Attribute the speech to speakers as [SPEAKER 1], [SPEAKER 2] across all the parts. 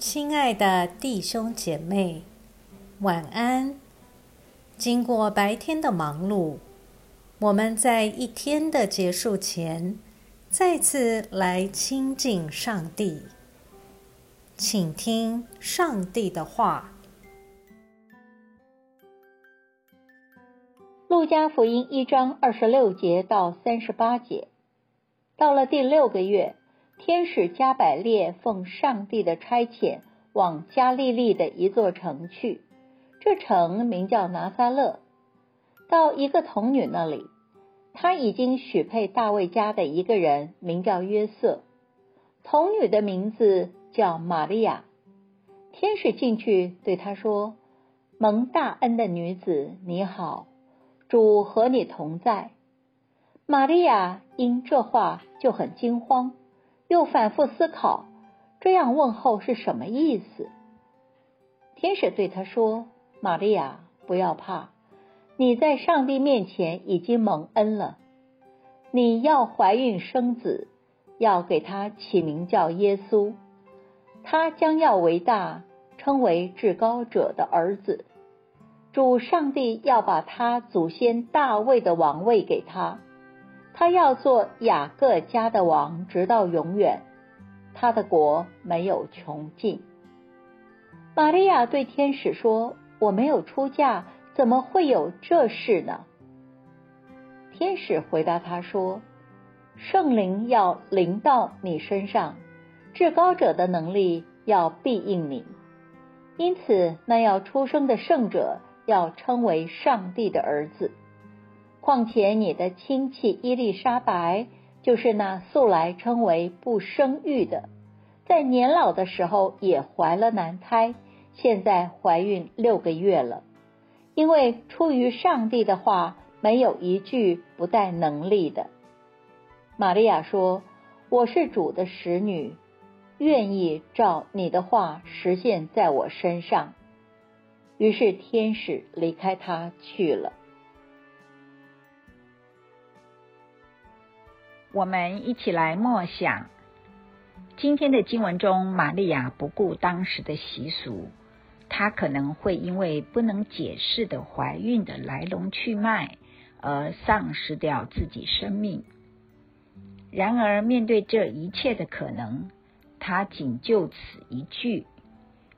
[SPEAKER 1] 亲爱的弟兄姐妹，晚安。经过白天的忙碌，我们在一天的结束前，再次来亲近上帝，请听上帝的话。
[SPEAKER 2] 路加福音一章二十六节到三十八节，到了第六个月。天使加百列奉上帝的差遣，往加利利的一座城去。这城名叫拿撒勒。到一个童女那里，她已经许配大卫家的一个人，名叫约瑟。童女的名字叫玛利亚。天使进去对她说：“蒙大恩的女子，你好，主和你同在。”玛利亚因这话就很惊慌。又反复思考，这样问候是什么意思？天使对他说：“玛利亚，不要怕，你在上帝面前已经蒙恩了。你要怀孕生子，要给他起名叫耶稣。他将要为大，称为至高者的儿子。主上帝要把他祖先大卫的王位给他。”他要做雅各家的王，直到永远。他的国没有穷尽。玛利亚对天使说：“我没有出嫁，怎么会有这事呢？”天使回答他说：“圣灵要临到你身上，至高者的能力要庇应你，因此那要出生的圣者要称为上帝的儿子。”况且你的亲戚伊丽莎白，就是那素来称为不生育的，在年老的时候也怀了男胎，现在怀孕六个月了。因为出于上帝的话，没有一句不带能力的。玛利亚说：“我是主的使女，愿意照你的话实现在我身上。”于是天使离开他去了。
[SPEAKER 3] 我们一起来默想今天的经文中，玛利亚不顾当时的习俗，她可能会因为不能解释的怀孕的来龙去脉而丧失掉自己生命。然而，面对这一切的可能，她仅就此一句：“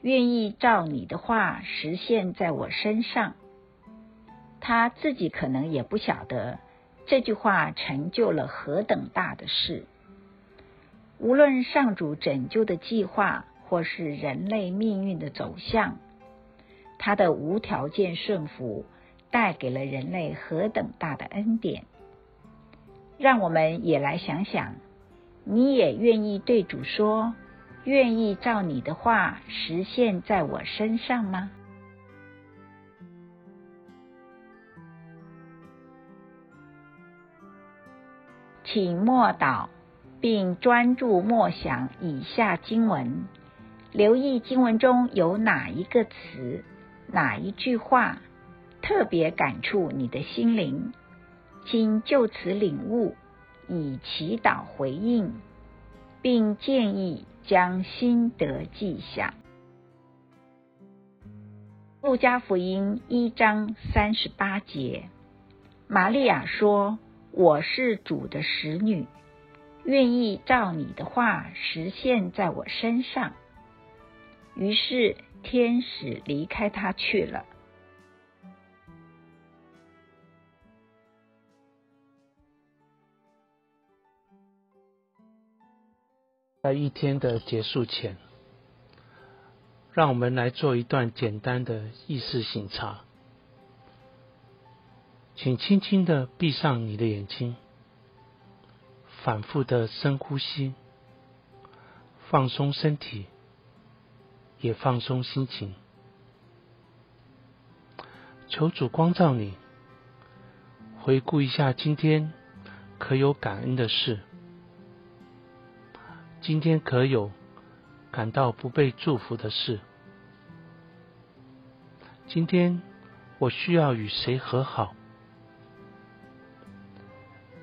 [SPEAKER 3] 愿意照你的话实现在我身上。”她自己可能也不晓得。这句话成就了何等大的事！无论上主拯救的计划，或是人类命运的走向，他的无条件顺服带给了人类何等大的恩典！让我们也来想想，你也愿意对主说：“愿意照你的话实现在我身上吗？”请默祷，并专注默想以下经文，留意经文中有哪一个词、哪一句话特别感触你的心灵，请就此领悟，以祈祷回应，并建议将心得记下。路加福音一章三十八节，玛利亚说。我是主的使女，愿意照你的话实现在我身上。于是天使离开他去了。
[SPEAKER 4] 在一天的结束前，让我们来做一段简单的意识醒察。请轻轻的闭上你的眼睛，反复的深呼吸，放松身体，也放松心情。求主光照你，回顾一下今天可有感恩的事，今天可有感到不被祝福的事，今天我需要与谁和好？